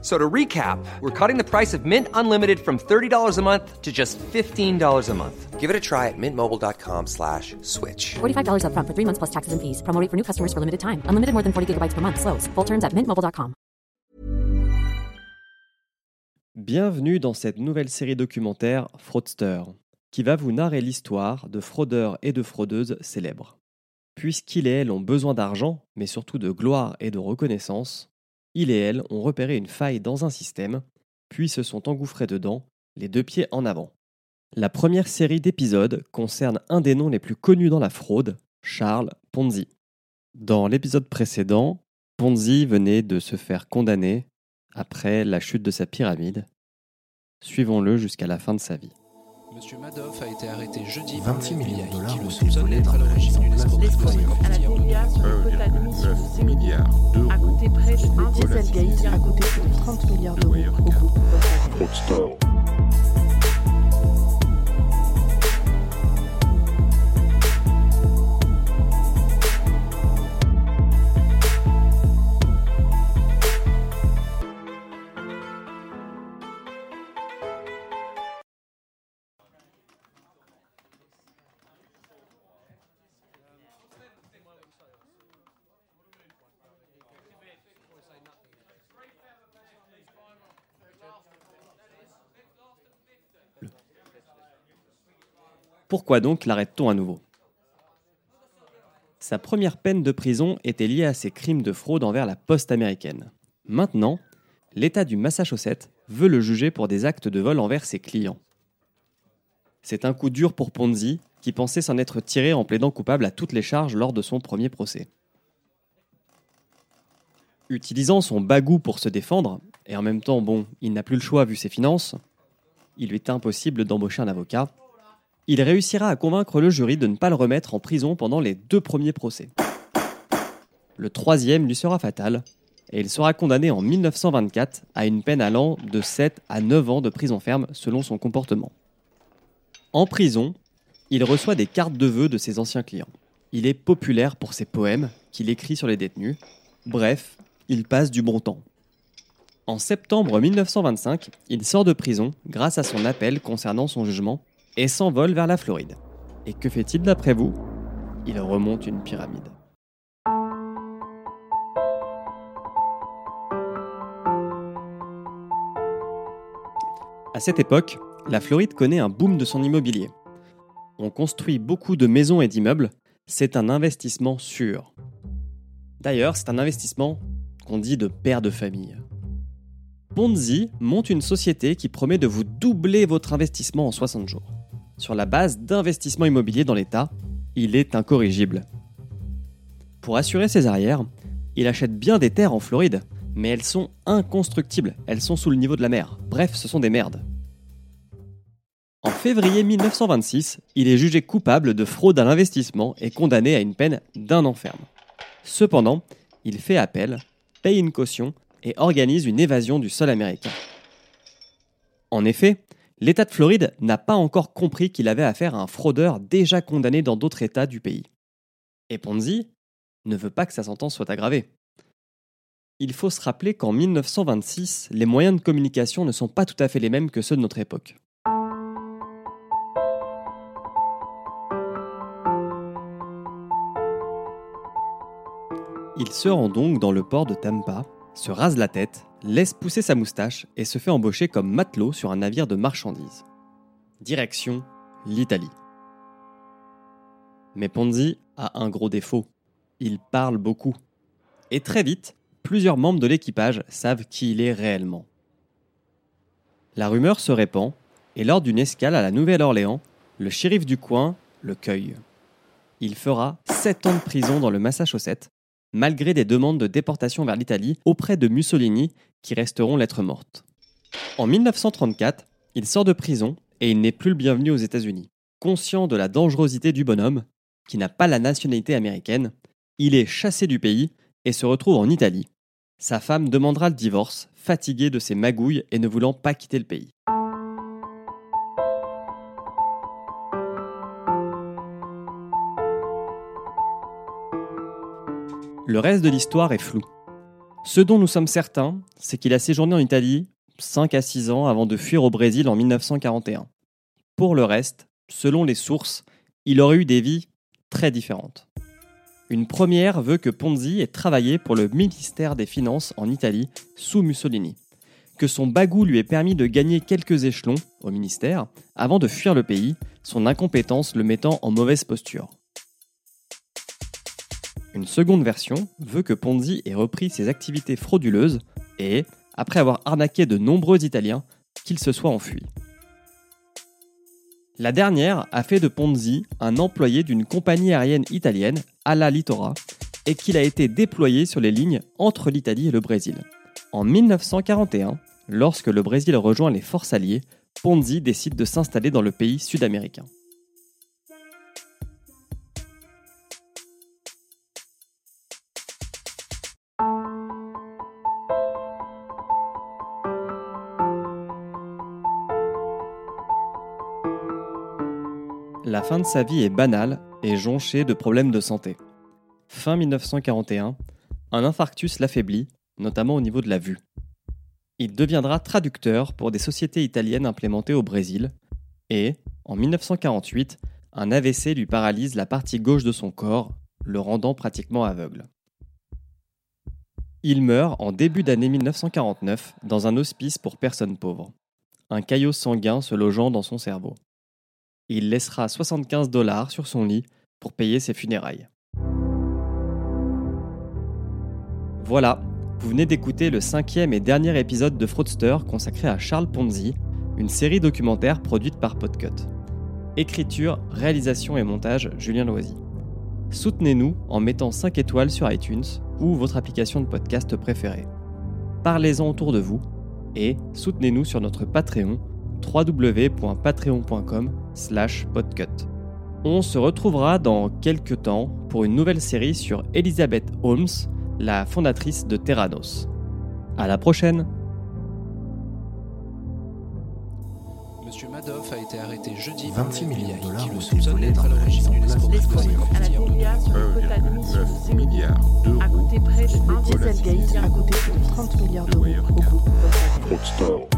So to recap, we're cutting the price of Mint Unlimited from $30 a month to just $15 a month. Give it a try at mintmobile.com slash switch. $45 upfront for three months plus taxes and fees. Promo rate for new customers for limited time. Unlimited more than 40 gigabytes per month. Slows. Full terms at mintmobile.com. Bienvenue dans cette nouvelle série documentaire Fraudster, qui va vous narrer l'histoire de fraudeurs et de fraudeuses célèbres. Puisqu'ils et elles ont besoin d'argent, mais surtout de gloire et de reconnaissance, ils et elles ont repéré une faille dans un système, puis se sont engouffrés dedans, les deux pieds en avant. La première série d'épisodes concerne un des noms les plus connus dans la fraude, Charles Ponzi. Dans l'épisode précédent, Ponzi venait de se faire condamner après la chute de sa pyramide. Suivons-le jusqu'à la fin de sa vie. Monsieur Madoff a été arrêté jeudi 26 par le millions de dollars qui le ont été soupçonne volés d'être dans à la l'origine d'une mise en place escroquerie des financière. à la DIA sur une cote admise de 6 milliards d'euros. A coûté près de 1 de Dieselgate a coûté plus de 30 milliards d'euros. Au groupe Volkswagen. Pourquoi donc l'arrête-t-on à nouveau? Sa première peine de prison était liée à ses crimes de fraude envers la poste américaine. Maintenant, l'État du Massachusetts veut le juger pour des actes de vol envers ses clients. C'est un coup dur pour Ponzi, qui pensait s'en être tiré en plaidant coupable à toutes les charges lors de son premier procès. Utilisant son bagou pour se défendre, et en même temps, bon, il n'a plus le choix vu ses finances, il lui est impossible d'embaucher un avocat, il réussira à convaincre le jury de ne pas le remettre en prison pendant les deux premiers procès. Le troisième lui sera fatal, et il sera condamné en 1924 à une peine allant de 7 à 9 ans de prison ferme selon son comportement. En prison, il reçoit des cartes de vœux de ses anciens clients. Il est populaire pour ses poèmes qu'il écrit sur les détenus. Bref, il passe du bon temps. En septembre 1925, il sort de prison grâce à son appel concernant son jugement et s'envole vers la Floride. Et que fait-il d'après vous? Il remonte une pyramide. À cette époque, la Floride connaît un boom de son immobilier. On construit beaucoup de maisons et d'immeubles, c'est un investissement sûr. D'ailleurs, c'est un investissement qu'on dit de père de famille. Ponzi monte une société qui promet de vous doubler votre investissement en 60 jours. Sur la base d'investissements immobiliers dans l'État, il est incorrigible. Pour assurer ses arrières, il achète bien des terres en Floride, mais elles sont inconstructibles, elles sont sous le niveau de la mer. Bref, ce sont des merdes. En février 1926, il est jugé coupable de fraude à l'investissement et condamné à une peine d'un an ferme. Cependant, il fait appel, paye une caution et organise une évasion du sol américain. En effet, l'État de Floride n'a pas encore compris qu'il avait affaire à un fraudeur déjà condamné dans d'autres États du pays. Et Ponzi ne veut pas que sa sentence soit aggravée. Il faut se rappeler qu'en 1926, les moyens de communication ne sont pas tout à fait les mêmes que ceux de notre époque. Il se rend donc dans le port de Tampa, se rase la tête, laisse pousser sa moustache et se fait embaucher comme matelot sur un navire de marchandises. Direction l'Italie. Mais Ponzi a un gros défaut. Il parle beaucoup. Et très vite, plusieurs membres de l'équipage savent qui il est réellement. La rumeur se répand, et lors d'une escale à la Nouvelle-Orléans, le shérif du coin le cueille. Il fera 7 ans de prison dans le Massachusetts, malgré des demandes de déportation vers l'Italie auprès de Mussolini qui resteront lettres mortes. En 1934, il sort de prison et il n'est plus le bienvenu aux États-Unis. Conscient de la dangerosité du bonhomme, qui n'a pas la nationalité américaine, il est chassé du pays et se retrouve en Italie, Sa femme demandera le divorce, fatiguée de ses magouilles et ne voulant pas quitter le pays. Le reste de l'histoire est flou. Ce dont nous sommes certains, c'est qu'il a séjourné en Italie 5 à 6 ans avant de fuir au Brésil en 1941. Pour le reste, selon les sources, il aurait eu des vies très différentes. Une première veut que Ponzi ait travaillé pour le ministère des Finances en Italie sous Mussolini, que son bagou lui ait permis de gagner quelques échelons au ministère avant de fuir le pays, son incompétence le mettant en mauvaise posture. Une seconde version veut que Ponzi ait repris ses activités frauduleuses et, après avoir arnaqué de nombreux Italiens, qu'il se soit enfui. La dernière a fait de Ponzi un employé d'une compagnie aérienne italienne, Alla Littora, et qu'il a été déployé sur les lignes entre l'Italie et le Brésil. En 1941, lorsque le Brésil rejoint les forces alliées, Ponzi décide de s'installer dans le pays sud-américain. La fin de sa vie est banale et jonchée de problèmes de santé. Fin 1941, un infarctus l'affaiblit, notamment au niveau de la vue. Il deviendra traducteur pour des sociétés italiennes implémentées au Brésil et, en 1948, un AVC lui paralyse la partie gauche de son corps, le rendant pratiquement aveugle. Il meurt en début d'année 1949 dans un hospice pour personnes pauvres, un caillot sanguin se logeant dans son cerveau. Il laissera 75 dollars sur son lit pour payer ses funérailles. Voilà, vous venez d'écouter le cinquième et dernier épisode de Fraudster consacré à Charles Ponzi, une série documentaire produite par Podcut. Écriture, réalisation et montage, Julien Loisy. Soutenez-nous en mettant 5 étoiles sur iTunes ou votre application de podcast préférée. Parlez-en autour de vous et soutenez-nous sur notre Patreon www.patreon.com podcut. On se retrouvera dans quelques temps pour une nouvelle série sur Elizabeth Holmes, la fondatrice de Terranos. À la prochaine! Monsieur Madoff a été arrêté jeudi 26 par le millions de dollars ont été volés à dans la maison d'une Place à la TVA sur le quota d'émission 1,9 milliard d'euros. A coûté près de 1 de la Dieselgate a coûté plus de 30 milliards d'euros. Au groupe Volkswagen.